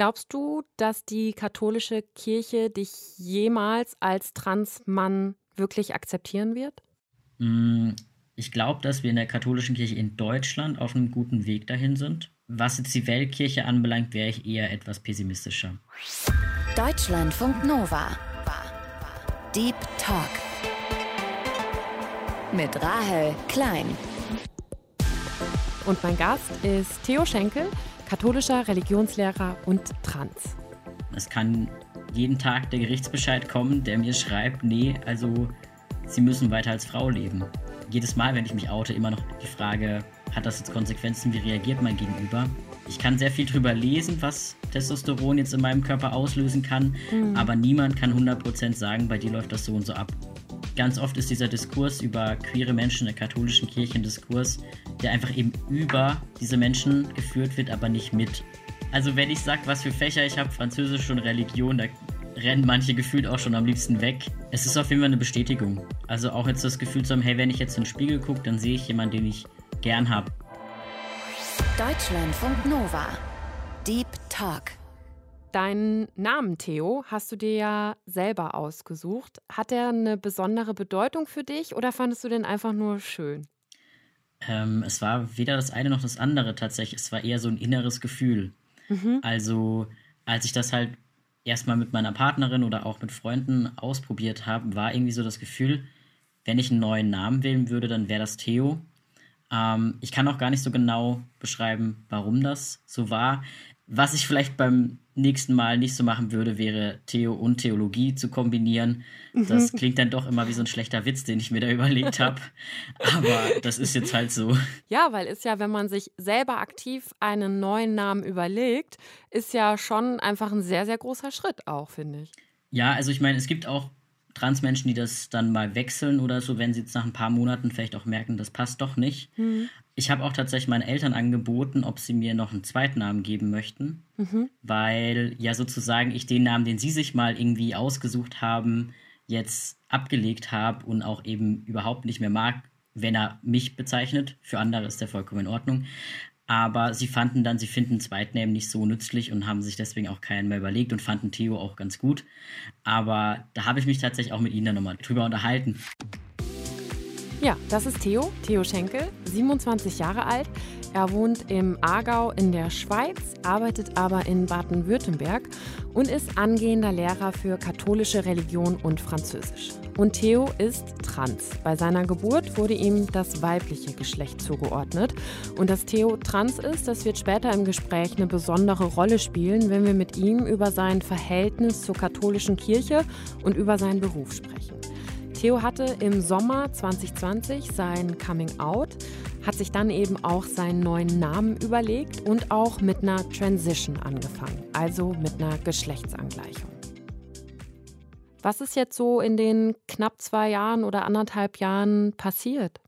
Glaubst du, dass die katholische Kirche dich jemals als Transmann wirklich akzeptieren wird? Mm, ich glaube, dass wir in der katholischen Kirche in Deutschland auf einem guten Weg dahin sind. Was jetzt die Weltkirche anbelangt, wäre ich eher etwas pessimistischer. Deutschlandfunk Nova. Deep Talk. Mit Rahel Klein. Und mein Gast ist Theo Schenkel, katholischer Religionslehrer und Trans. Es kann jeden Tag der Gerichtsbescheid kommen, der mir schreibt, nee, also Sie müssen weiter als Frau leben. Jedes Mal, wenn ich mich oute, immer noch die Frage, hat das jetzt Konsequenzen, wie reagiert mein Gegenüber? Ich kann sehr viel drüber lesen, was Testosteron jetzt in meinem Körper auslösen kann, mhm. aber niemand kann 100% sagen, bei dir läuft das so und so ab. Ganz oft ist dieser Diskurs über queere Menschen in der katholischen Kirche ein Diskurs, der einfach eben über diese Menschen geführt wird, aber nicht mit. Also wenn ich sage, was für Fächer ich habe, Französisch und Religion, da rennen manche gefühlt auch schon am liebsten weg. Es ist auf jeden Fall eine Bestätigung. Also auch jetzt das Gefühl zu haben, hey, wenn ich jetzt in den Spiegel gucke, dann sehe ich jemanden, den ich gern habe. Deutschlandfunk Nova. Deep Talk. Deinen Namen Theo hast du dir ja selber ausgesucht. Hat er eine besondere Bedeutung für dich oder fandest du den einfach nur schön? Ähm, es war weder das eine noch das andere tatsächlich. Es war eher so ein inneres Gefühl. Mhm. Also, als ich das halt erstmal mit meiner Partnerin oder auch mit Freunden ausprobiert habe, war irgendwie so das Gefühl, wenn ich einen neuen Namen wählen würde, dann wäre das Theo. Ähm, ich kann auch gar nicht so genau beschreiben, warum das so war. Was ich vielleicht beim nächsten Mal nicht so machen würde, wäre Theo und Theologie zu kombinieren. Das klingt dann doch immer wie so ein schlechter Witz, den ich mir da überlegt habe. Aber das ist jetzt halt so. Ja, weil ist ja, wenn man sich selber aktiv einen neuen Namen überlegt, ist ja schon einfach ein sehr, sehr großer Schritt auch, finde ich. Ja, also ich meine, es gibt auch Transmenschen, die das dann mal wechseln oder so, wenn sie jetzt nach ein paar Monaten vielleicht auch merken, das passt doch nicht. Mhm. Ich habe auch tatsächlich meinen Eltern angeboten, ob sie mir noch einen Zweitnamen geben möchten, mhm. weil ja sozusagen ich den Namen, den sie sich mal irgendwie ausgesucht haben, jetzt abgelegt habe und auch eben überhaupt nicht mehr mag, wenn er mich bezeichnet. Für andere ist der vollkommen in Ordnung. Aber sie fanden dann, sie finden Zweitnamen nicht so nützlich und haben sich deswegen auch keinen mehr überlegt und fanden Theo auch ganz gut. Aber da habe ich mich tatsächlich auch mit ihnen dann nochmal drüber unterhalten. Ja, das ist Theo, Theo Schenkel, 27 Jahre alt. Er wohnt im Aargau in der Schweiz, arbeitet aber in Baden-Württemberg und ist angehender Lehrer für katholische Religion und Französisch. Und Theo ist trans. Bei seiner Geburt wurde ihm das weibliche Geschlecht zugeordnet. Und dass Theo trans ist, das wird später im Gespräch eine besondere Rolle spielen, wenn wir mit ihm über sein Verhältnis zur katholischen Kirche und über seinen Beruf sprechen. Theo hatte im Sommer 2020 sein Coming Out, hat sich dann eben auch seinen neuen Namen überlegt und auch mit einer Transition angefangen, also mit einer Geschlechtsangleichung. Was ist jetzt so in den knapp zwei Jahren oder anderthalb Jahren passiert?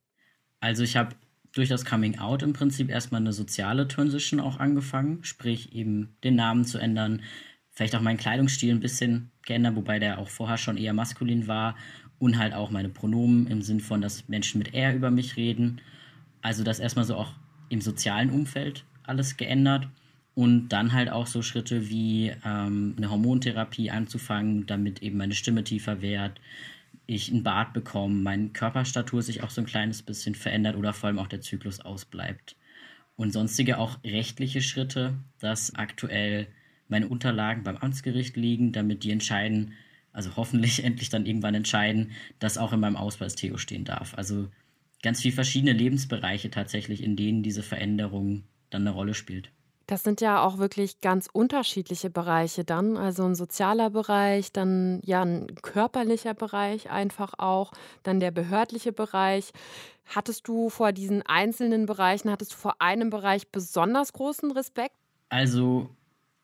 Also ich habe durch das Coming Out im Prinzip erstmal eine soziale Transition auch angefangen, sprich eben den Namen zu ändern, vielleicht auch meinen Kleidungsstil ein bisschen geändert, wobei der auch vorher schon eher maskulin war und halt auch meine Pronomen im Sinn von, dass Menschen mit er über mich reden. Also das erstmal so auch im sozialen Umfeld alles geändert und dann halt auch so Schritte wie ähm, eine Hormontherapie anzufangen, damit eben meine Stimme tiefer wird, ich einen Bart bekomme, meine Körperstatur sich auch so ein kleines bisschen verändert oder vor allem auch der Zyklus ausbleibt. Und sonstige auch rechtliche Schritte, dass aktuell meine Unterlagen beim Amtsgericht liegen, damit die entscheiden, also hoffentlich endlich dann irgendwann entscheiden, dass auch in meinem Ausweis Theo stehen darf. Also ganz viele verschiedene Lebensbereiche tatsächlich, in denen diese Veränderung dann eine Rolle spielt. Das sind ja auch wirklich ganz unterschiedliche Bereiche dann. Also ein sozialer Bereich, dann ja ein körperlicher Bereich einfach auch, dann der behördliche Bereich. Hattest du vor diesen einzelnen Bereichen, hattest du vor einem Bereich besonders großen Respekt? Also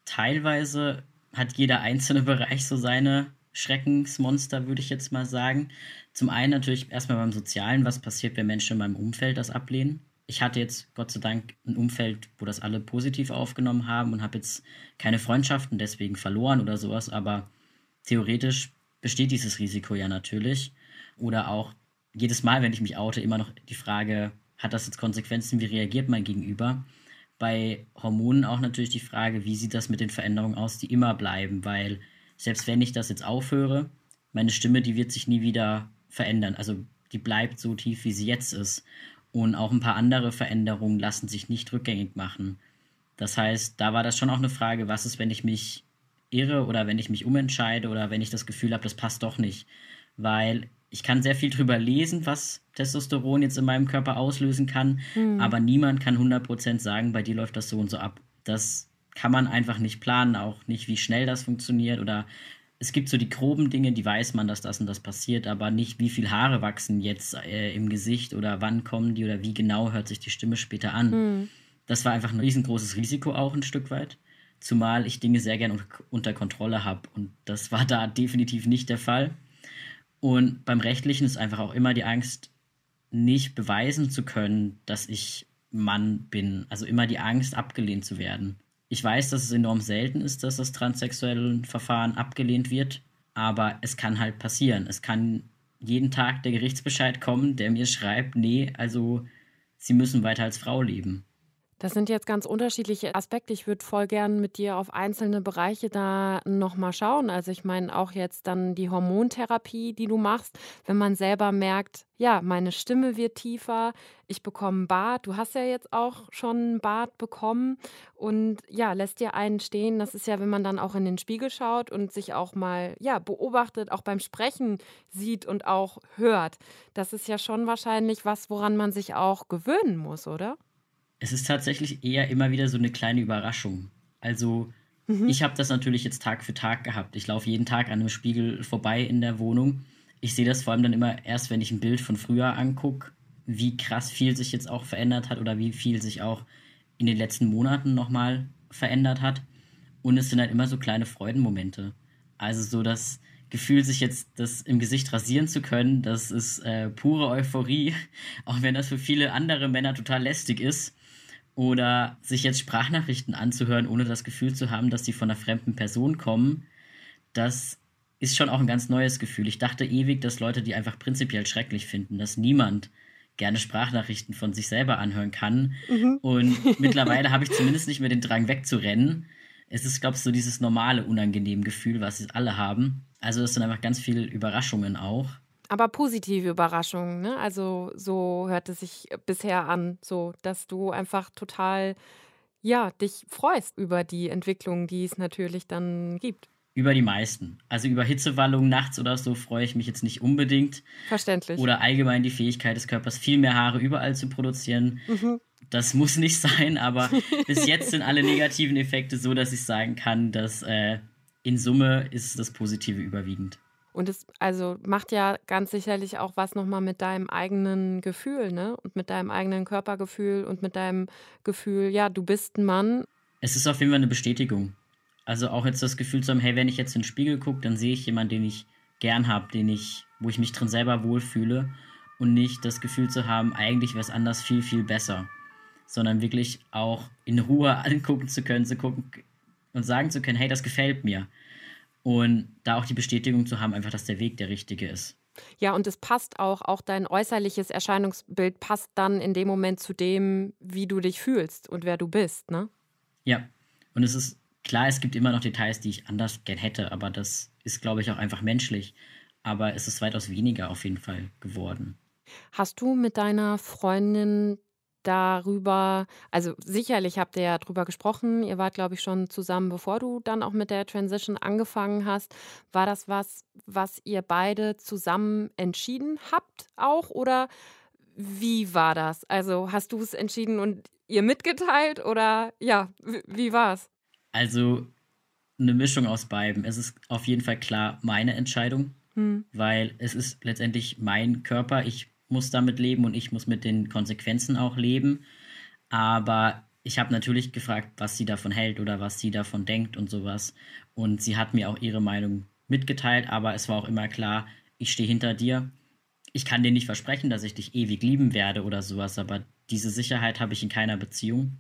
teilweise hat jeder einzelne Bereich so seine Schreckensmonster, würde ich jetzt mal sagen. Zum einen natürlich erstmal beim Sozialen, was passiert, wenn Menschen in meinem Umfeld das ablehnen. Ich hatte jetzt Gott sei Dank ein Umfeld, wo das alle positiv aufgenommen haben und habe jetzt keine Freundschaften deswegen verloren oder sowas, aber theoretisch besteht dieses Risiko ja natürlich. Oder auch jedes Mal, wenn ich mich oute, immer noch die Frage, hat das jetzt Konsequenzen, wie reagiert mein Gegenüber? bei Hormonen auch natürlich die Frage, wie sieht das mit den Veränderungen aus, die immer bleiben, weil selbst wenn ich das jetzt aufhöre, meine Stimme, die wird sich nie wieder verändern. Also die bleibt so tief, wie sie jetzt ist. Und auch ein paar andere Veränderungen lassen sich nicht rückgängig machen. Das heißt, da war das schon auch eine Frage, was ist, wenn ich mich irre oder wenn ich mich umentscheide oder wenn ich das Gefühl habe, das passt doch nicht. Weil ich kann sehr viel drüber lesen, was Testosteron jetzt in meinem Körper auslösen kann, mhm. aber niemand kann 100% sagen, bei dir läuft das so und so ab. Das kann man einfach nicht planen, auch nicht, wie schnell das funktioniert oder es gibt so die groben Dinge, die weiß man, dass das und das passiert, aber nicht, wie viel Haare wachsen jetzt äh, im Gesicht oder wann kommen die oder wie genau hört sich die Stimme später an. Mhm. Das war einfach ein riesengroßes Risiko auch ein Stück weit, zumal ich Dinge sehr gern unter Kontrolle habe und das war da definitiv nicht der Fall. Und beim Rechtlichen ist einfach auch immer die Angst, nicht beweisen zu können, dass ich Mann bin. Also immer die Angst, abgelehnt zu werden. Ich weiß, dass es enorm selten ist, dass das transsexuelle Verfahren abgelehnt wird, aber es kann halt passieren. Es kann jeden Tag der Gerichtsbescheid kommen, der mir schreibt, nee, also Sie müssen weiter als Frau leben. Das sind jetzt ganz unterschiedliche Aspekte. Ich würde voll gern mit dir auf einzelne Bereiche da nochmal schauen. Also ich meine auch jetzt dann die Hormontherapie, die du machst, wenn man selber merkt, ja, meine Stimme wird tiefer, ich bekomme einen Bart. Du hast ja jetzt auch schon einen Bart bekommen und ja, lässt dir einen stehen. Das ist ja, wenn man dann auch in den Spiegel schaut und sich auch mal, ja, beobachtet, auch beim Sprechen sieht und auch hört. Das ist ja schon wahrscheinlich was, woran man sich auch gewöhnen muss, oder? Es ist tatsächlich eher immer wieder so eine kleine Überraschung. Also mhm. ich habe das natürlich jetzt Tag für Tag gehabt. Ich laufe jeden Tag an einem Spiegel vorbei in der Wohnung. Ich sehe das vor allem dann immer erst, wenn ich ein Bild von früher angucke, wie krass viel sich jetzt auch verändert hat oder wie viel sich auch in den letzten Monaten nochmal verändert hat. Und es sind halt immer so kleine Freudenmomente. Also so das Gefühl, sich jetzt das im Gesicht rasieren zu können, das ist äh, pure Euphorie, auch wenn das für viele andere Männer total lästig ist oder sich jetzt Sprachnachrichten anzuhören, ohne das Gefühl zu haben, dass sie von einer fremden Person kommen, das ist schon auch ein ganz neues Gefühl. Ich dachte ewig, dass Leute die einfach prinzipiell schrecklich finden, dass niemand gerne Sprachnachrichten von sich selber anhören kann. Mhm. Und mittlerweile habe ich zumindest nicht mehr den Drang wegzurennen. Es ist, glaube ich, so dieses normale, unangenehme Gefühl, was sie alle haben. Also es sind einfach ganz viele Überraschungen auch. Aber positive Überraschungen, ne? Also so hört es sich bisher an, so dass du einfach total, ja, dich freust über die Entwicklung, die es natürlich dann gibt. Über die meisten. Also über Hitzewallungen nachts oder so freue ich mich jetzt nicht unbedingt. Verständlich. Oder allgemein die Fähigkeit des Körpers, viel mehr Haare überall zu produzieren. Mhm. Das muss nicht sein, aber bis jetzt sind alle negativen Effekte so, dass ich sagen kann, dass äh, in Summe ist das Positive überwiegend. Und es also macht ja ganz sicherlich auch was nochmal mit deinem eigenen Gefühl, ne? Und mit deinem eigenen Körpergefühl und mit deinem Gefühl, ja, du bist ein Mann. Es ist auf jeden Fall eine Bestätigung. Also auch jetzt das Gefühl zu haben, hey, wenn ich jetzt in den Spiegel gucke, dann sehe ich jemanden, den ich gern habe, den ich, wo ich mich drin selber wohlfühle und nicht das Gefühl zu haben, eigentlich wäre es anders viel, viel besser. Sondern wirklich auch in Ruhe angucken zu können, zu gucken und sagen zu können, hey, das gefällt mir. Und da auch die Bestätigung zu haben, einfach, dass der Weg der richtige ist. Ja, und es passt auch, auch dein äußerliches Erscheinungsbild passt dann in dem Moment zu dem, wie du dich fühlst und wer du bist, ne? Ja, und es ist klar, es gibt immer noch Details, die ich anders gern hätte, aber das ist, glaube ich, auch einfach menschlich. Aber es ist weitaus weniger auf jeden Fall geworden. Hast du mit deiner Freundin darüber, also sicherlich habt ihr ja drüber gesprochen, ihr wart, glaube ich, schon zusammen, bevor du dann auch mit der Transition angefangen hast. War das was, was ihr beide zusammen entschieden habt auch oder wie war das? Also hast du es entschieden und ihr mitgeteilt oder ja, wie war es? Also eine Mischung aus beiden. Es ist auf jeden Fall klar meine Entscheidung, hm. weil es ist letztendlich mein Körper. Ich muss damit leben und ich muss mit den Konsequenzen auch leben. Aber ich habe natürlich gefragt, was sie davon hält oder was sie davon denkt und sowas. Und sie hat mir auch ihre Meinung mitgeteilt, aber es war auch immer klar, ich stehe hinter dir. Ich kann dir nicht versprechen, dass ich dich ewig lieben werde oder sowas, aber diese Sicherheit habe ich in keiner Beziehung.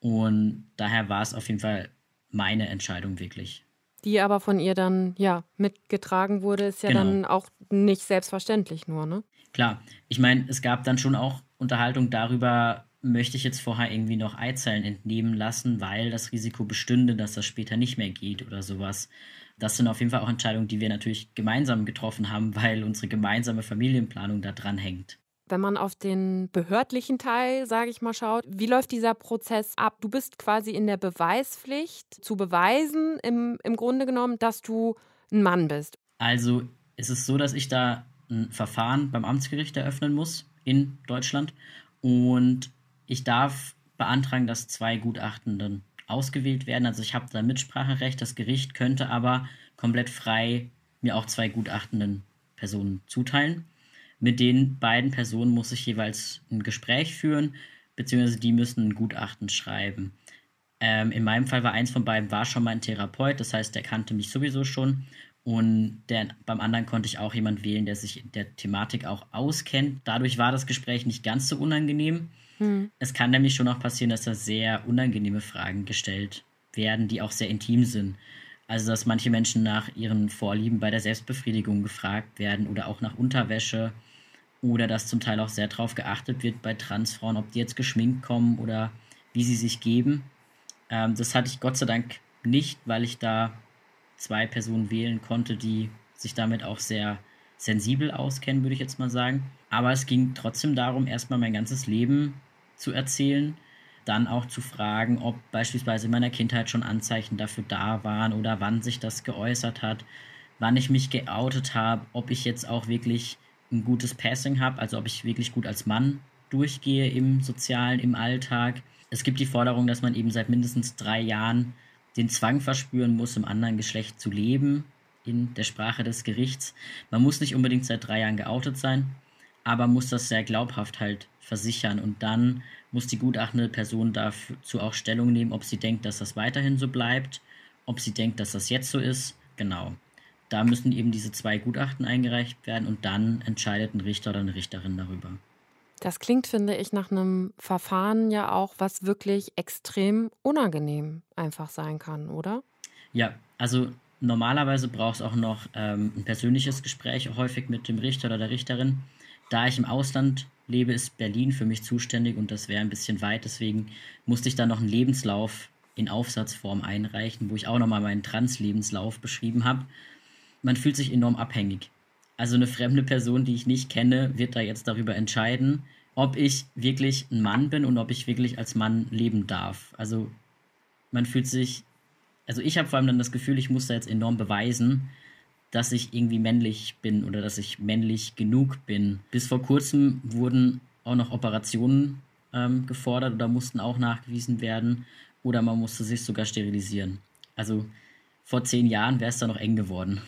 Und daher war es auf jeden Fall meine Entscheidung wirklich. Die aber von ihr dann ja mitgetragen wurde, ist ja genau. dann auch nicht selbstverständlich nur, ne? Klar, ich meine, es gab dann schon auch Unterhaltung darüber, möchte ich jetzt vorher irgendwie noch Eizellen entnehmen lassen, weil das Risiko bestünde, dass das später nicht mehr geht oder sowas. Das sind auf jeden Fall auch Entscheidungen, die wir natürlich gemeinsam getroffen haben, weil unsere gemeinsame Familienplanung da dran hängt. Wenn man auf den behördlichen Teil, sage ich mal, schaut, wie läuft dieser Prozess ab? Du bist quasi in der Beweispflicht zu beweisen, im, im Grunde genommen, dass du ein Mann bist. Also es ist so, dass ich da ein Verfahren beim Amtsgericht eröffnen muss in Deutschland und ich darf beantragen, dass zwei Gutachten dann ausgewählt werden. Also ich habe da Mitspracherecht. Das Gericht könnte aber komplett frei mir auch zwei gutachtenden Personen zuteilen. Mit den beiden Personen muss ich jeweils ein Gespräch führen, beziehungsweise die müssen ein Gutachten schreiben. Ähm, in meinem Fall war eins von beiden war schon mal ein Therapeut, das heißt, der kannte mich sowieso schon. Und der, beim anderen konnte ich auch jemand wählen, der sich in der Thematik auch auskennt. Dadurch war das Gespräch nicht ganz so unangenehm. Hm. Es kann nämlich schon auch passieren, dass da sehr unangenehme Fragen gestellt werden, die auch sehr intim sind. Also, dass manche Menschen nach ihren Vorlieben bei der Selbstbefriedigung gefragt werden oder auch nach Unterwäsche oder dass zum Teil auch sehr darauf geachtet wird bei Transfrauen, ob die jetzt geschminkt kommen oder wie sie sich geben. Ähm, das hatte ich Gott sei Dank nicht, weil ich da zwei Personen wählen konnte, die sich damit auch sehr sensibel auskennen, würde ich jetzt mal sagen. Aber es ging trotzdem darum, erstmal mein ganzes Leben zu erzählen, dann auch zu fragen, ob beispielsweise in meiner Kindheit schon Anzeichen dafür da waren oder wann sich das geäußert hat, wann ich mich geoutet habe, ob ich jetzt auch wirklich ein gutes Passing habe, also ob ich wirklich gut als Mann durchgehe im sozialen, im Alltag. Es gibt die Forderung, dass man eben seit mindestens drei Jahren den Zwang verspüren muss, im anderen Geschlecht zu leben, in der Sprache des Gerichts. Man muss nicht unbedingt seit drei Jahren geoutet sein, aber muss das sehr glaubhaft halt versichern. Und dann muss die gutachtende Person dazu auch Stellung nehmen, ob sie denkt, dass das weiterhin so bleibt, ob sie denkt, dass das jetzt so ist. Genau. Da müssen eben diese zwei Gutachten eingereicht werden und dann entscheidet ein Richter oder eine Richterin darüber. Das klingt, finde ich, nach einem Verfahren ja auch, was wirklich extrem unangenehm einfach sein kann, oder? Ja, also normalerweise braucht es auch noch ähm, ein persönliches Gespräch, häufig mit dem Richter oder der Richterin. Da ich im Ausland lebe, ist Berlin für mich zuständig und das wäre ein bisschen weit. Deswegen musste ich dann noch einen Lebenslauf in Aufsatzform einreichen, wo ich auch nochmal meinen Trans-Lebenslauf beschrieben habe. Man fühlt sich enorm abhängig. Also eine fremde Person, die ich nicht kenne, wird da jetzt darüber entscheiden, ob ich wirklich ein Mann bin und ob ich wirklich als Mann leben darf. Also man fühlt sich, also ich habe vor allem dann das Gefühl, ich muss da jetzt enorm beweisen, dass ich irgendwie männlich bin oder dass ich männlich genug bin. Bis vor kurzem wurden auch noch Operationen ähm, gefordert oder mussten auch nachgewiesen werden oder man musste sich sogar sterilisieren. Also vor zehn Jahren wäre es da noch eng geworden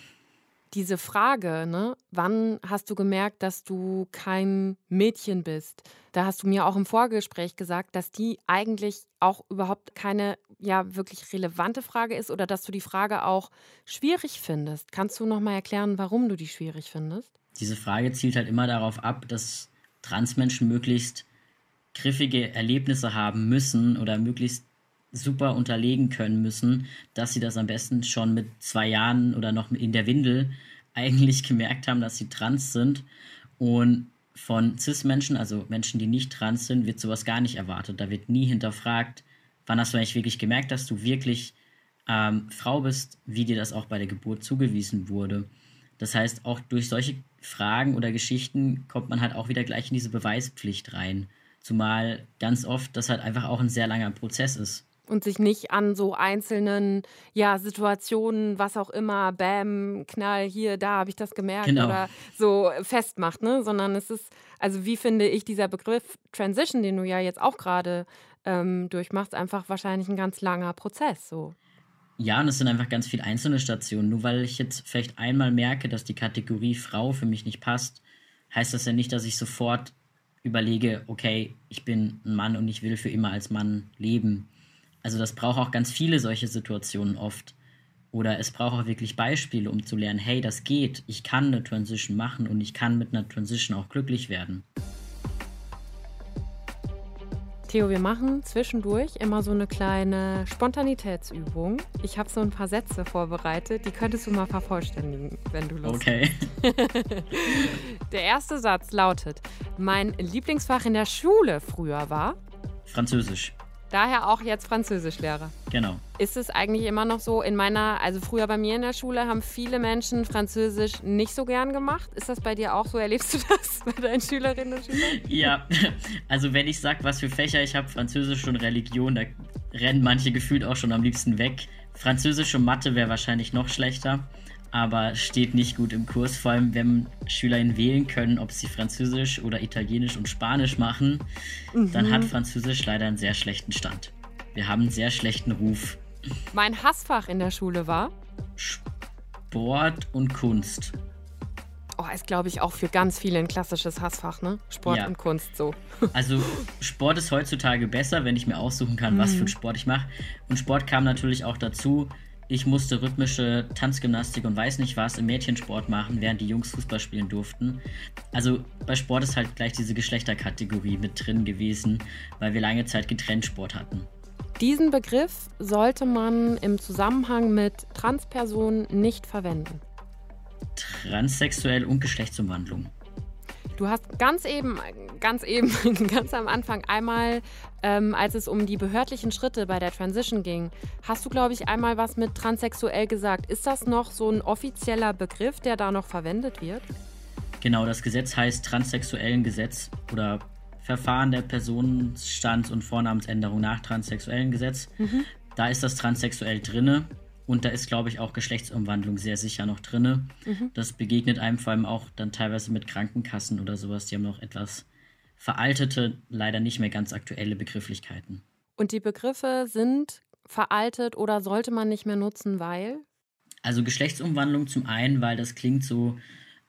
diese Frage, ne, wann hast du gemerkt, dass du kein Mädchen bist? Da hast du mir auch im Vorgespräch gesagt, dass die eigentlich auch überhaupt keine ja wirklich relevante Frage ist oder dass du die Frage auch schwierig findest. Kannst du noch mal erklären, warum du die schwierig findest? Diese Frage zielt halt immer darauf ab, dass Transmenschen möglichst griffige Erlebnisse haben müssen oder möglichst super unterlegen können müssen, dass sie das am besten schon mit zwei Jahren oder noch in der Windel eigentlich gemerkt haben, dass sie trans sind. Und von CIS-Menschen, also Menschen, die nicht trans sind, wird sowas gar nicht erwartet. Da wird nie hinterfragt, wann hast du eigentlich wirklich gemerkt, dass du wirklich ähm, Frau bist, wie dir das auch bei der Geburt zugewiesen wurde. Das heißt, auch durch solche Fragen oder Geschichten kommt man halt auch wieder gleich in diese Beweispflicht rein. Zumal ganz oft das halt einfach auch ein sehr langer Prozess ist und sich nicht an so einzelnen ja, Situationen, was auch immer, Bäm, Knall, hier, da habe ich das gemerkt genau. oder so festmacht, ne? sondern es ist, also wie finde ich dieser Begriff Transition, den du ja jetzt auch gerade ähm, durchmachst, einfach wahrscheinlich ein ganz langer Prozess. So. Ja, und es sind einfach ganz viele einzelne Stationen. Nur weil ich jetzt vielleicht einmal merke, dass die Kategorie Frau für mich nicht passt, heißt das ja nicht, dass ich sofort überlege, okay, ich bin ein Mann und ich will für immer als Mann leben. Also das braucht auch ganz viele solche Situationen oft. Oder es braucht auch wirklich Beispiele, um zu lernen, hey, das geht, ich kann eine Transition machen und ich kann mit einer Transition auch glücklich werden. Theo, wir machen zwischendurch immer so eine kleine Spontanitätsübung. Ich habe so ein paar Sätze vorbereitet, die könntest du mal vervollständigen, wenn du Lust okay. hast. Okay. Der erste Satz lautet: Mein Lieblingsfach in der Schule früher war Französisch. Daher auch jetzt Französischlehrer. Genau. Ist es eigentlich immer noch so in meiner, also früher bei mir in der Schule haben viele Menschen Französisch nicht so gern gemacht. Ist das bei dir auch so? Erlebst du das bei deinen Schülerinnen und Schülern? Ja, also wenn ich sage, was für Fächer ich habe, Französisch und Religion, da rennen manche gefühlt auch schon am liebsten weg. Französisch und Mathe wäre wahrscheinlich noch schlechter, aber steht nicht gut im Kurs. Vor allem, wenn SchülerInnen wählen können, ob sie Französisch oder Italienisch und Spanisch machen, mhm. dann hat Französisch leider einen sehr schlechten Stand. Wir haben einen sehr schlechten Ruf. Mein Hassfach in der Schule war? Sport und Kunst. Oh, ist, glaube ich, auch für ganz viele ein klassisches Hassfach, ne? Sport ja. und Kunst, so. Also, Sport ist heutzutage besser, wenn ich mir aussuchen kann, mhm. was für einen Sport ich mache. Und Sport kam natürlich auch dazu. Ich musste rhythmische Tanzgymnastik und weiß nicht was im Mädchensport machen, während die Jungs Fußball spielen durften. Also bei Sport ist halt gleich diese Geschlechterkategorie mit drin gewesen, weil wir lange Zeit getrennt Sport hatten. Diesen Begriff sollte man im Zusammenhang mit Transpersonen nicht verwenden transsexuell und Geschlechtsumwandlung. Du hast ganz eben, ganz eben, ganz am Anfang einmal, ähm, als es um die behördlichen Schritte bei der Transition ging, hast du, glaube ich, einmal was mit transsexuell gesagt. Ist das noch so ein offizieller Begriff, der da noch verwendet wird? Genau, das Gesetz heißt transsexuellen Gesetz oder Verfahren der Personenstands- und Vornamensänderung nach transsexuellen Gesetz. Mhm. Da ist das transsexuell drinne. Und da ist, glaube ich, auch Geschlechtsumwandlung sehr sicher noch drin. Mhm. Das begegnet einem vor allem auch dann teilweise mit Krankenkassen oder sowas. Die haben noch etwas veraltete, leider nicht mehr ganz aktuelle Begrifflichkeiten. Und die Begriffe sind veraltet oder sollte man nicht mehr nutzen, weil? Also Geschlechtsumwandlung zum einen, weil das klingt so,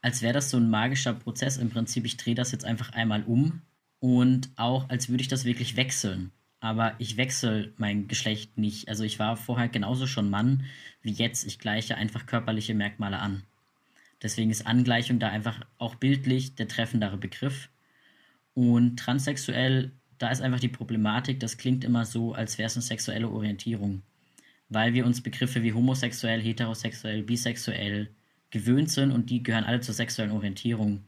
als wäre das so ein magischer Prozess. Im Prinzip, ich drehe das jetzt einfach einmal um und auch, als würde ich das wirklich wechseln aber ich wechsle mein Geschlecht nicht. Also ich war vorher genauso schon Mann wie jetzt. Ich gleiche einfach körperliche Merkmale an. Deswegen ist Angleichung da einfach auch bildlich der treffendere Begriff. Und transsexuell, da ist einfach die Problematik, das klingt immer so, als wäre es eine sexuelle Orientierung. Weil wir uns Begriffe wie homosexuell, heterosexuell, bisexuell gewöhnt sind und die gehören alle zur sexuellen Orientierung.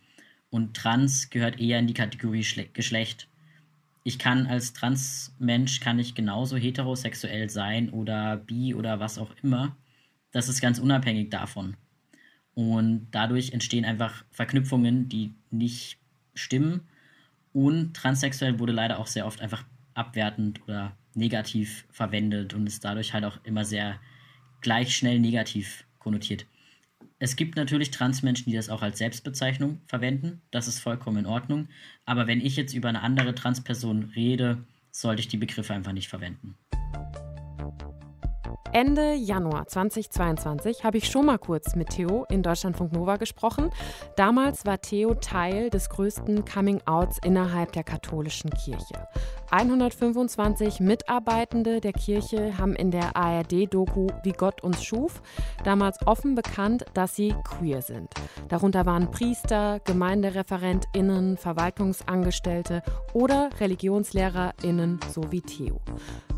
Und trans gehört eher in die Kategorie Geschlecht ich kann als Transmensch kann ich genauso heterosexuell sein oder bi oder was auch immer. Das ist ganz unabhängig davon. Und dadurch entstehen einfach Verknüpfungen, die nicht stimmen. Und transsexuell wurde leider auch sehr oft einfach abwertend oder negativ verwendet und ist dadurch halt auch immer sehr gleich schnell negativ konnotiert. Es gibt natürlich Transmenschen, die das auch als Selbstbezeichnung verwenden. Das ist vollkommen in Ordnung. Aber wenn ich jetzt über eine andere Transperson rede, sollte ich die Begriffe einfach nicht verwenden. Ende Januar 2022 habe ich schon mal kurz mit Theo in Deutschlandfunk Nova gesprochen. Damals war Theo Teil des größten Coming-Outs innerhalb der katholischen Kirche. 125 Mitarbeitende der Kirche haben in der ARD-Doku Wie Gott uns schuf damals offen bekannt, dass sie queer sind. Darunter waren Priester, GemeindereferentInnen, Verwaltungsangestellte oder ReligionslehrerInnen sowie Theo.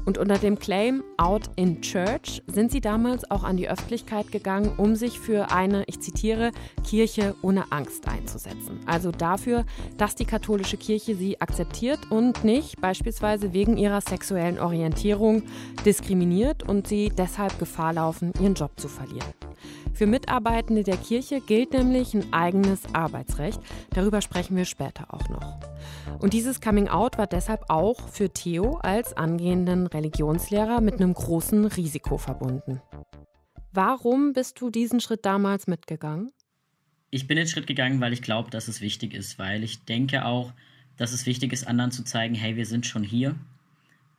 Und unter dem Claim Out in Church sind sie damals auch an die Öffentlichkeit gegangen, um sich für eine, ich zitiere, Kirche ohne Angst einzusetzen. Also dafür, dass die katholische Kirche sie akzeptiert und nicht beispielsweise wegen ihrer sexuellen Orientierung diskriminiert und sie deshalb Gefahr laufen, ihren Job zu verlieren. Für Mitarbeitende der Kirche gilt nämlich ein eigenes Arbeitsrecht. Darüber sprechen wir später auch noch. Und dieses Coming Out war deshalb auch für Theo als angehenden Religionslehrer mit einem großen Risiko verbunden. Warum bist du diesen Schritt damals mitgegangen? Ich bin den Schritt gegangen, weil ich glaube, dass es wichtig ist, weil ich denke auch, dass es wichtig ist, anderen zu zeigen, hey, wir sind schon hier.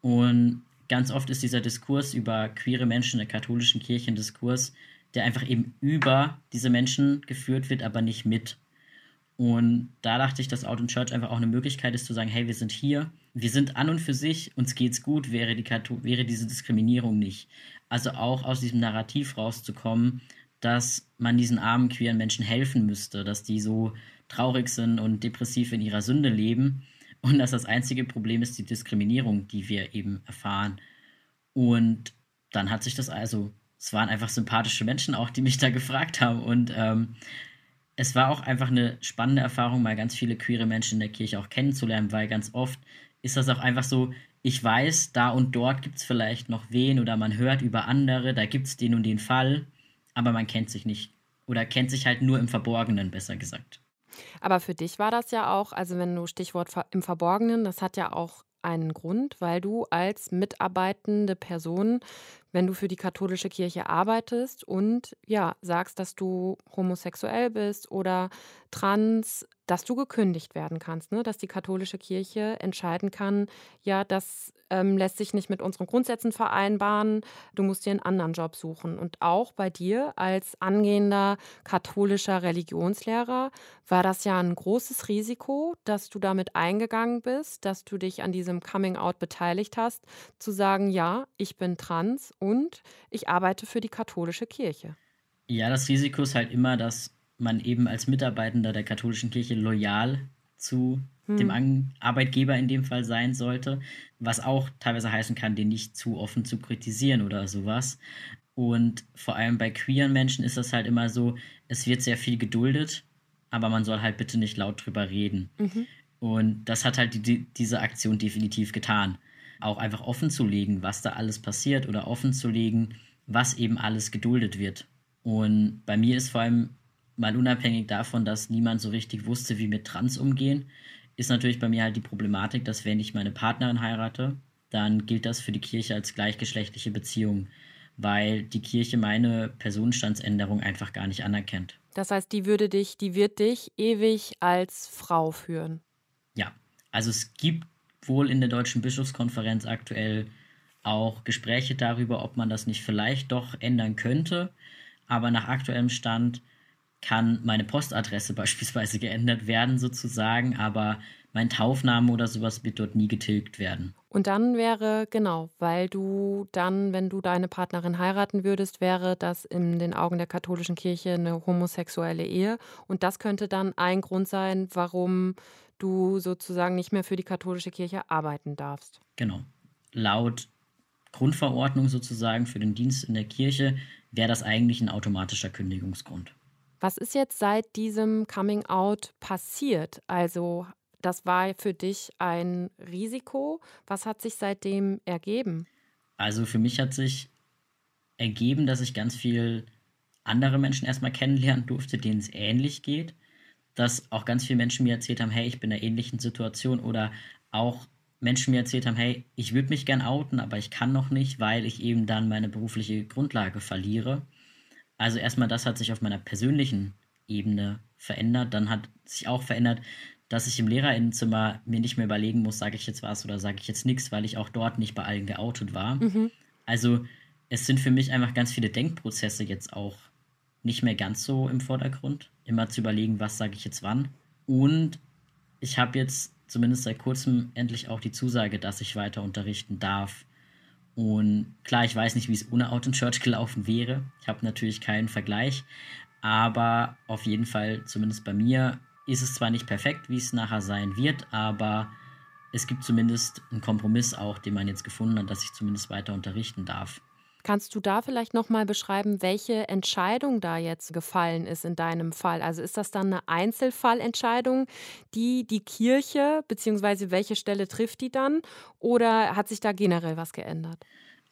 Und ganz oft ist dieser Diskurs über queere Menschen in der katholischen Kirche ein Diskurs, der einfach eben über diese Menschen geführt wird, aber nicht mit. Und da dachte ich, dass Out in Church einfach auch eine Möglichkeit ist zu sagen, hey, wir sind hier, wir sind an und für sich, uns geht's gut, wäre, die wäre diese Diskriminierung nicht. Also auch aus diesem Narrativ rauszukommen, dass man diesen armen queeren Menschen helfen müsste, dass die so traurig sind und depressiv in ihrer Sünde leben und dass das einzige Problem ist die Diskriminierung, die wir eben erfahren. Und dann hat sich das also es waren einfach sympathische Menschen auch, die mich da gefragt haben. Und ähm, es war auch einfach eine spannende Erfahrung, mal ganz viele queere Menschen in der Kirche auch kennenzulernen, weil ganz oft ist das auch einfach so, ich weiß, da und dort gibt es vielleicht noch wen oder man hört über andere, da gibt es den und den Fall, aber man kennt sich nicht oder kennt sich halt nur im Verborgenen, besser gesagt. Aber für dich war das ja auch, also wenn du Stichwort im Verborgenen, das hat ja auch einen Grund, weil du als mitarbeitende Person, wenn du für die katholische Kirche arbeitest und ja, sagst, dass du homosexuell bist oder trans, dass du gekündigt werden kannst, ne? dass die katholische Kirche entscheiden kann, ja, das ähm, lässt sich nicht mit unseren Grundsätzen vereinbaren, du musst dir einen anderen Job suchen. Und auch bei dir als angehender katholischer Religionslehrer war das ja ein großes Risiko, dass du damit eingegangen bist, dass du dich an diesem Coming-out beteiligt hast, zu sagen, ja, ich bin trans und ich arbeite für die katholische Kirche. Ja, das Risiko ist halt immer, dass man eben als Mitarbeitender der katholischen Kirche loyal zu hm. dem Arbeitgeber in dem Fall sein sollte, was auch teilweise heißen kann, den nicht zu offen zu kritisieren oder sowas. Und vor allem bei queeren Menschen ist das halt immer so, es wird sehr viel geduldet, aber man soll halt bitte nicht laut drüber reden. Mhm. Und das hat halt die, diese Aktion definitiv getan. Auch einfach offen zu legen, was da alles passiert oder offen zu legen, was eben alles geduldet wird. Und bei mir ist vor allem mal unabhängig davon, dass niemand so richtig wusste, wie mit Trans umgehen, ist natürlich bei mir halt die Problematik, dass wenn ich meine Partnerin heirate, dann gilt das für die Kirche als gleichgeschlechtliche Beziehung, weil die Kirche meine Personenstandsänderung einfach gar nicht anerkennt. Das heißt, die würde dich, die wird dich ewig als Frau führen. Ja, also es gibt wohl in der Deutschen Bischofskonferenz aktuell auch Gespräche darüber, ob man das nicht vielleicht doch ändern könnte. Aber nach aktuellem Stand kann meine Postadresse beispielsweise geändert werden, sozusagen, aber mein Taufname oder sowas wird dort nie getilgt werden. Und dann wäre, genau, weil du dann, wenn du deine Partnerin heiraten würdest, wäre das in den Augen der katholischen Kirche eine homosexuelle Ehe. Und das könnte dann ein Grund sein, warum du sozusagen nicht mehr für die katholische Kirche arbeiten darfst. Genau. Laut Grundverordnung sozusagen für den Dienst in der Kirche wäre das eigentlich ein automatischer Kündigungsgrund. Was ist jetzt seit diesem Coming Out passiert? Also, das war für dich ein Risiko. Was hat sich seitdem ergeben? Also, für mich hat sich ergeben, dass ich ganz viel andere Menschen erstmal kennenlernen durfte, denen es ähnlich geht. Dass auch ganz viele Menschen mir erzählt haben, hey, ich bin in einer ähnlichen Situation oder auch Menschen mir erzählt haben, hey, ich würde mich gern outen, aber ich kann noch nicht, weil ich eben dann meine berufliche Grundlage verliere. Also erstmal, das hat sich auf meiner persönlichen Ebene verändert. Dann hat sich auch verändert, dass ich im Lehrerinnenzimmer mir nicht mehr überlegen muss, sage ich jetzt was oder sage ich jetzt nichts, weil ich auch dort nicht bei allen geoutet war. Mhm. Also es sind für mich einfach ganz viele Denkprozesse jetzt auch nicht mehr ganz so im Vordergrund. Immer zu überlegen, was sage ich jetzt wann. Und ich habe jetzt zumindest seit kurzem endlich auch die Zusage, dass ich weiter unterrichten darf. Und klar, ich weiß nicht, wie es ohne Out in Church gelaufen wäre. Ich habe natürlich keinen Vergleich, aber auf jeden Fall, zumindest bei mir, ist es zwar nicht perfekt, wie es nachher sein wird, aber es gibt zumindest einen Kompromiss auch, den man jetzt gefunden hat, dass ich zumindest weiter unterrichten darf. Kannst du da vielleicht noch mal beschreiben, welche Entscheidung da jetzt gefallen ist in deinem Fall? Also ist das dann eine Einzelfallentscheidung, die die Kirche bzw. welche Stelle trifft die dann oder hat sich da generell was geändert?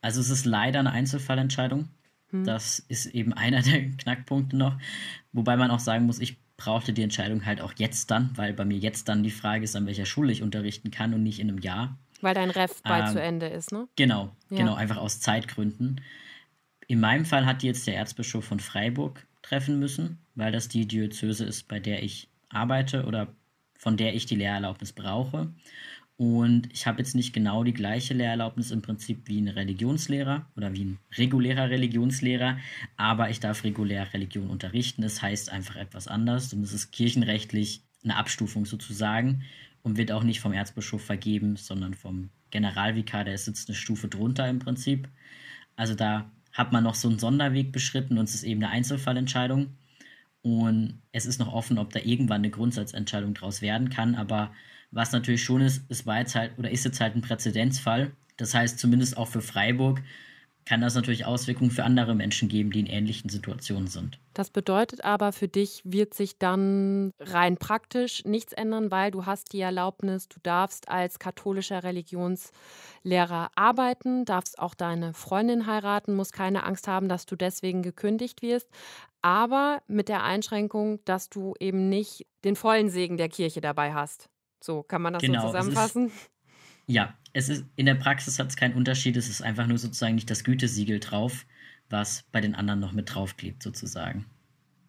Also es ist leider eine Einzelfallentscheidung. Hm. Das ist eben einer der Knackpunkte noch, wobei man auch sagen muss, ich brauchte die Entscheidung halt auch jetzt dann, weil bei mir jetzt dann die Frage ist, an welcher Schule ich unterrichten kann und nicht in einem Jahr. Weil dein Ref bald ähm, zu Ende ist, ne? Genau, ja. genau, einfach aus Zeitgründen. In meinem Fall hat jetzt der Erzbischof von Freiburg treffen müssen, weil das die Diözese ist, bei der ich arbeite oder von der ich die Lehrerlaubnis brauche. Und ich habe jetzt nicht genau die gleiche Lehrerlaubnis im Prinzip wie ein Religionslehrer oder wie ein regulärer Religionslehrer, aber ich darf regulär Religion unterrichten. Das heißt einfach etwas anders und es ist kirchenrechtlich eine Abstufung sozusagen und wird auch nicht vom Erzbischof vergeben, sondern vom Generalvikar, der sitzt eine Stufe drunter im Prinzip. Also da hat man noch so einen Sonderweg beschritten und es ist eben eine Einzelfallentscheidung. Und es ist noch offen, ob da irgendwann eine Grundsatzentscheidung draus werden kann. Aber was natürlich schon ist, es war jetzt halt oder ist jetzt halt ein Präzedenzfall. Das heißt, zumindest auch für Freiburg kann das natürlich Auswirkungen für andere Menschen geben, die in ähnlichen Situationen sind. Das bedeutet aber, für dich wird sich dann rein praktisch nichts ändern, weil du hast die Erlaubnis, du darfst als katholischer Religionslehrer arbeiten, darfst auch deine Freundin heiraten, musst keine Angst haben, dass du deswegen gekündigt wirst, aber mit der Einschränkung, dass du eben nicht den vollen Segen der Kirche dabei hast. So kann man das genau, so zusammenfassen. Ja, es ist in der Praxis hat es keinen Unterschied. Es ist einfach nur sozusagen nicht das Gütesiegel drauf, was bei den anderen noch mit draufklebt, sozusagen.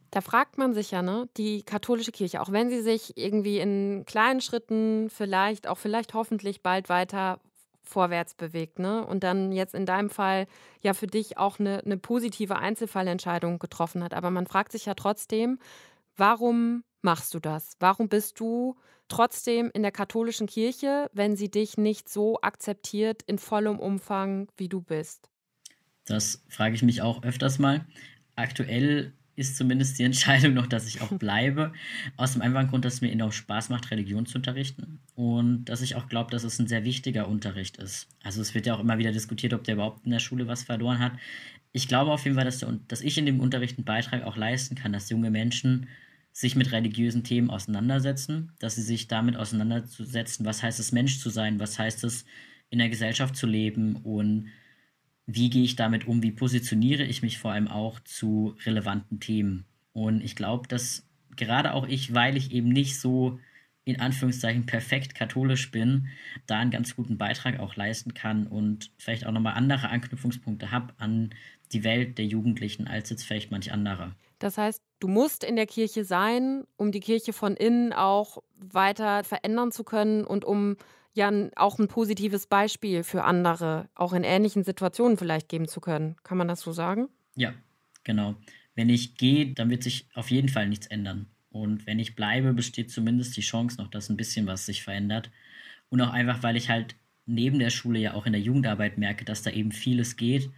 Da fragt man sich ja, ne, die katholische Kirche, auch wenn sie sich irgendwie in kleinen Schritten vielleicht, auch vielleicht hoffentlich bald weiter vorwärts bewegt, ne? Und dann jetzt in deinem Fall ja für dich auch eine, eine positive Einzelfallentscheidung getroffen hat. Aber man fragt sich ja trotzdem, warum machst du das? Warum bist du trotzdem in der katholischen Kirche, wenn sie dich nicht so akzeptiert in vollem Umfang, wie du bist? Das frage ich mich auch öfters mal. Aktuell ist zumindest die Entscheidung noch, dass ich auch bleibe. Aus dem einfachen Grund, dass es mir enorm Spaß macht, Religion zu unterrichten. Und dass ich auch glaube, dass es ein sehr wichtiger Unterricht ist. Also es wird ja auch immer wieder diskutiert, ob der überhaupt in der Schule was verloren hat. Ich glaube auf jeden Fall, dass, der, dass ich in dem Unterricht einen Beitrag auch leisten kann, dass junge Menschen sich mit religiösen Themen auseinandersetzen, dass sie sich damit auseinandersetzen, was heißt es, Mensch zu sein, was heißt es, in der Gesellschaft zu leben und wie gehe ich damit um, wie positioniere ich mich vor allem auch zu relevanten Themen. Und ich glaube, dass gerade auch ich, weil ich eben nicht so in Anführungszeichen perfekt katholisch bin, da einen ganz guten Beitrag auch leisten kann und vielleicht auch nochmal andere Anknüpfungspunkte habe an die Welt der Jugendlichen als jetzt vielleicht manch anderer. Das heißt, du musst in der Kirche sein, um die Kirche von innen auch weiter verändern zu können und um ja auch ein positives Beispiel für andere, auch in ähnlichen Situationen vielleicht geben zu können. Kann man das so sagen? Ja, genau. Wenn ich gehe, dann wird sich auf jeden Fall nichts ändern. Und wenn ich bleibe, besteht zumindest die Chance noch, dass ein bisschen was sich verändert. Und auch einfach, weil ich halt neben der Schule ja auch in der Jugendarbeit merke, dass da eben vieles geht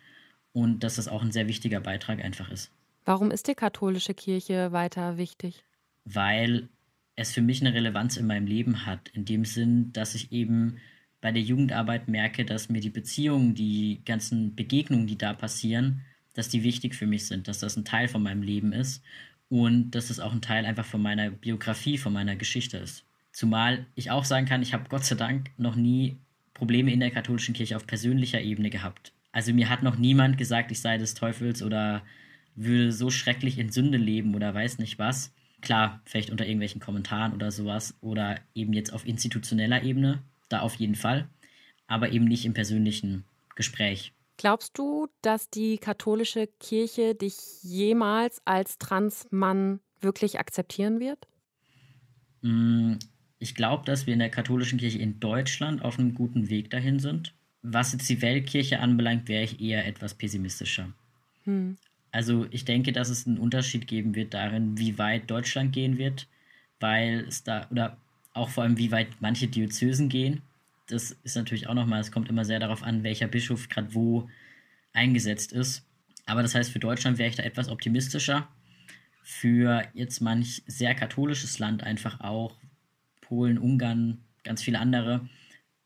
und dass das auch ein sehr wichtiger Beitrag einfach ist. Warum ist die katholische Kirche weiter wichtig? Weil es für mich eine Relevanz in meinem Leben hat, in dem Sinn, dass ich eben bei der Jugendarbeit merke, dass mir die Beziehungen, die ganzen Begegnungen, die da passieren, dass die wichtig für mich sind, dass das ein Teil von meinem Leben ist und dass es auch ein Teil einfach von meiner Biografie, von meiner Geschichte ist. Zumal ich auch sagen kann, ich habe Gott sei Dank noch nie Probleme in der katholischen Kirche auf persönlicher Ebene gehabt. Also mir hat noch niemand gesagt, ich sei des Teufels oder würde so schrecklich in Sünde leben oder weiß nicht was. Klar, vielleicht unter irgendwelchen Kommentaren oder sowas oder eben jetzt auf institutioneller Ebene, da auf jeden Fall, aber eben nicht im persönlichen Gespräch. Glaubst du, dass die katholische Kirche dich jemals als Transmann wirklich akzeptieren wird? Mm, ich glaube, dass wir in der katholischen Kirche in Deutschland auf einem guten Weg dahin sind. Was jetzt die Weltkirche anbelangt, wäre ich eher etwas pessimistischer. Hm. Also ich denke, dass es einen Unterschied geben wird darin, wie weit Deutschland gehen wird, weil es da, oder auch vor allem, wie weit manche Diözesen gehen. Das ist natürlich auch nochmal, es kommt immer sehr darauf an, welcher Bischof gerade wo eingesetzt ist. Aber das heißt, für Deutschland wäre ich da etwas optimistischer. Für jetzt manch sehr katholisches Land einfach auch, Polen, Ungarn, ganz viele andere,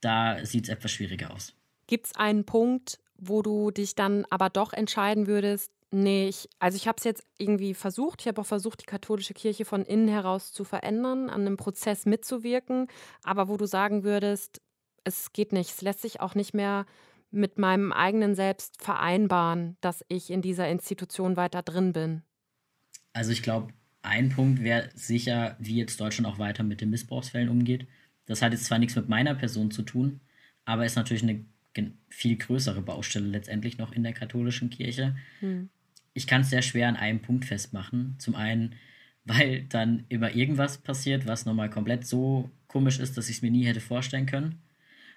da sieht es etwas schwieriger aus. Gibt es einen Punkt, wo du dich dann aber doch entscheiden würdest, Nee, ich, also ich habe es jetzt irgendwie versucht. Ich habe auch versucht, die katholische Kirche von innen heraus zu verändern, an einem Prozess mitzuwirken. Aber wo du sagen würdest, es geht nicht, es lässt sich auch nicht mehr mit meinem eigenen Selbst vereinbaren, dass ich in dieser Institution weiter drin bin. Also ich glaube, ein Punkt wäre sicher, wie jetzt Deutschland auch weiter mit den Missbrauchsfällen umgeht. Das hat jetzt zwar nichts mit meiner Person zu tun, aber ist natürlich eine viel größere Baustelle letztendlich noch in der katholischen Kirche. Hm ich kann es sehr schwer an einem Punkt festmachen. Zum einen, weil dann immer irgendwas passiert, was nochmal komplett so komisch ist, dass ich es mir nie hätte vorstellen können.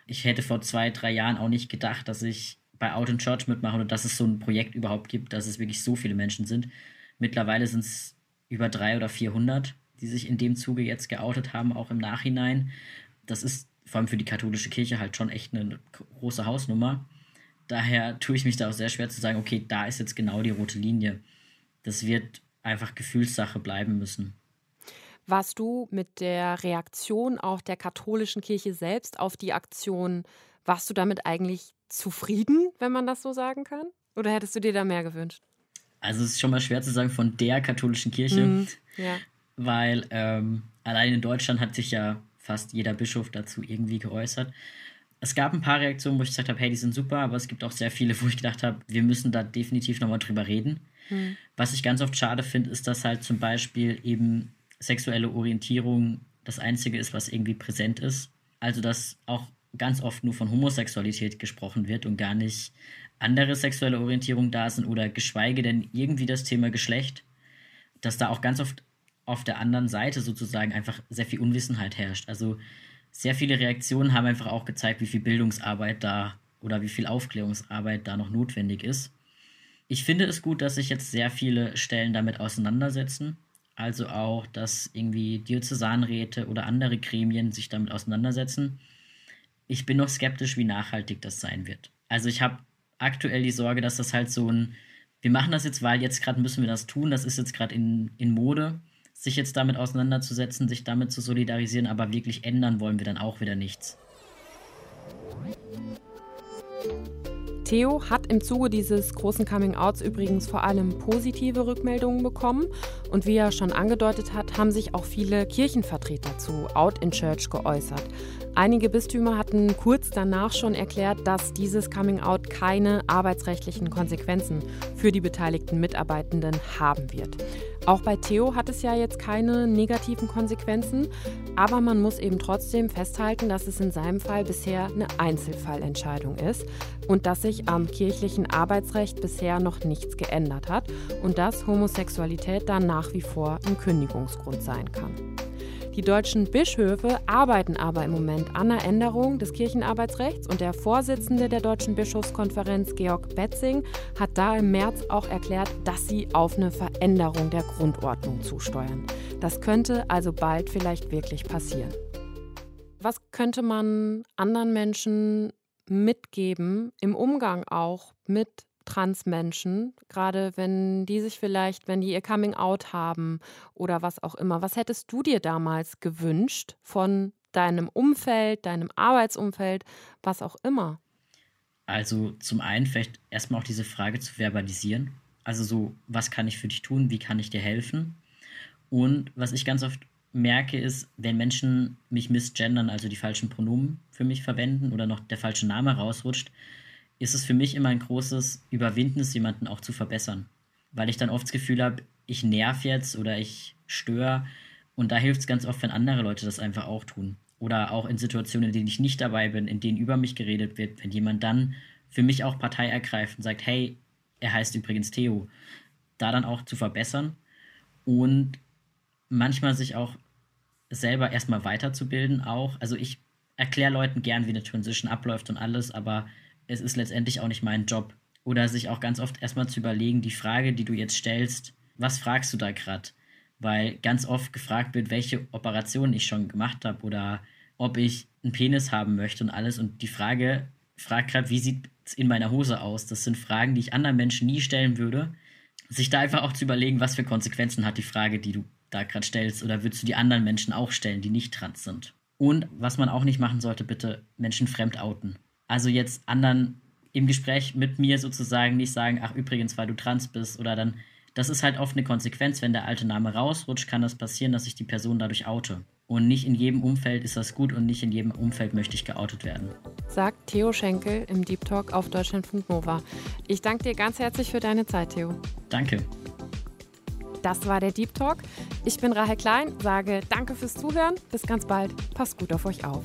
Ich hätte vor zwei, drei Jahren auch nicht gedacht, dass ich bei Out in Church mitmache und dass es so ein Projekt überhaupt gibt, dass es wirklich so viele Menschen sind. Mittlerweile sind es über drei oder 400, die sich in dem Zuge jetzt geoutet haben, auch im Nachhinein. Das ist vor allem für die katholische Kirche halt schon echt eine große Hausnummer. Daher tue ich mich da auch sehr schwer zu sagen, okay, da ist jetzt genau die rote Linie. Das wird einfach Gefühlssache bleiben müssen. Warst du mit der Reaktion auch der katholischen Kirche selbst auf die Aktion, warst du damit eigentlich zufrieden, wenn man das so sagen kann? Oder hättest du dir da mehr gewünscht? Also es ist schon mal schwer zu sagen von der katholischen Kirche, mhm, ja. weil ähm, allein in Deutschland hat sich ja fast jeder Bischof dazu irgendwie geäußert. Es gab ein paar Reaktionen, wo ich gesagt habe, hey, die sind super, aber es gibt auch sehr viele, wo ich gedacht habe, wir müssen da definitiv nochmal drüber reden. Mhm. Was ich ganz oft schade finde, ist, dass halt zum Beispiel eben sexuelle Orientierung das Einzige ist, was irgendwie präsent ist. Also dass auch ganz oft nur von Homosexualität gesprochen wird und gar nicht andere sexuelle Orientierung da sind oder geschweige denn irgendwie das Thema Geschlecht, dass da auch ganz oft auf der anderen Seite sozusagen einfach sehr viel Unwissenheit herrscht. Also sehr viele Reaktionen haben einfach auch gezeigt, wie viel Bildungsarbeit da oder wie viel Aufklärungsarbeit da noch notwendig ist. Ich finde es gut, dass sich jetzt sehr viele Stellen damit auseinandersetzen. Also auch, dass irgendwie Diözesanräte oder andere Gremien sich damit auseinandersetzen. Ich bin noch skeptisch, wie nachhaltig das sein wird. Also ich habe aktuell die Sorge, dass das halt so ein, wir machen das jetzt, weil jetzt gerade müssen wir das tun, das ist jetzt gerade in, in Mode, sich jetzt damit auseinanderzusetzen, sich damit zu solidarisieren, aber wirklich ändern wollen wir dann auch wieder nichts. Theo hat im Zuge dieses großen Coming-Outs übrigens vor allem positive Rückmeldungen bekommen. Und wie er schon angedeutet hat, haben sich auch viele Kirchenvertreter zu Out in Church geäußert. Einige Bistümer hatten kurz danach schon erklärt, dass dieses Coming-Out keine arbeitsrechtlichen Konsequenzen für die beteiligten Mitarbeitenden haben wird. Auch bei Theo hat es ja jetzt keine negativen Konsequenzen, aber man muss eben trotzdem festhalten, dass es in seinem Fall bisher eine Einzelfallentscheidung ist und dass sich am kirchlichen Arbeitsrecht bisher noch nichts geändert hat und dass Homosexualität dann nach wie vor ein Kündigungsgrund sein kann. Die deutschen Bischöfe arbeiten aber im Moment an der Änderung des Kirchenarbeitsrechts und der Vorsitzende der Deutschen Bischofskonferenz, Georg Betzing, hat da im März auch erklärt, dass sie auf eine Veränderung der Grundordnung zusteuern. Das könnte also bald vielleicht wirklich passieren. Was könnte man anderen Menschen mitgeben im Umgang auch mit Transmenschen, gerade wenn die sich vielleicht, wenn die ihr Coming Out haben oder was auch immer. Was hättest du dir damals gewünscht von deinem Umfeld, deinem Arbeitsumfeld, was auch immer? Also zum einen vielleicht erstmal auch diese Frage zu verbalisieren. Also so, was kann ich für dich tun? Wie kann ich dir helfen? Und was ich ganz oft merke, ist, wenn Menschen mich misgendern, also die falschen Pronomen für mich verwenden oder noch der falsche Name rausrutscht, ist es für mich immer ein großes Überwinden, jemanden auch zu verbessern. Weil ich dann oft das Gefühl habe, ich nerv jetzt oder ich störe. Und da hilft es ganz oft, wenn andere Leute das einfach auch tun. Oder auch in Situationen, in denen ich nicht dabei bin, in denen über mich geredet wird, wenn jemand dann für mich auch Partei ergreift und sagt, hey, er heißt übrigens Theo, da dann auch zu verbessern und manchmal sich auch selber erstmal weiterzubilden auch. Also ich erkläre Leuten gern, wie eine Transition abläuft und alles, aber es ist letztendlich auch nicht mein Job. Oder sich auch ganz oft erstmal zu überlegen, die Frage, die du jetzt stellst, was fragst du da gerade? Weil ganz oft gefragt wird, welche Operationen ich schon gemacht habe oder ob ich einen Penis haben möchte und alles. Und die Frage fragt gerade, wie sieht es in meiner Hose aus? Das sind Fragen, die ich anderen Menschen nie stellen würde. Sich da einfach auch zu überlegen, was für Konsequenzen hat die Frage, die du da gerade stellst, oder würdest du die anderen Menschen auch stellen, die nicht trans sind? Und was man auch nicht machen sollte, bitte Menschen fremd outen. Also jetzt anderen im Gespräch mit mir sozusagen nicht sagen, ach übrigens, weil du trans bist oder dann, das ist halt oft eine Konsequenz, wenn der alte Name rausrutscht, kann das passieren, dass ich die Person dadurch oute. Und nicht in jedem Umfeld ist das gut und nicht in jedem Umfeld möchte ich geoutet werden. Sagt Theo Schenkel im Deep Talk auf Deutschland.nova. Ich danke dir ganz herzlich für deine Zeit, Theo. Danke. Das war der Deep Talk. Ich bin Rahel Klein, sage danke fürs Zuhören. Bis ganz bald. Passt gut auf euch auf.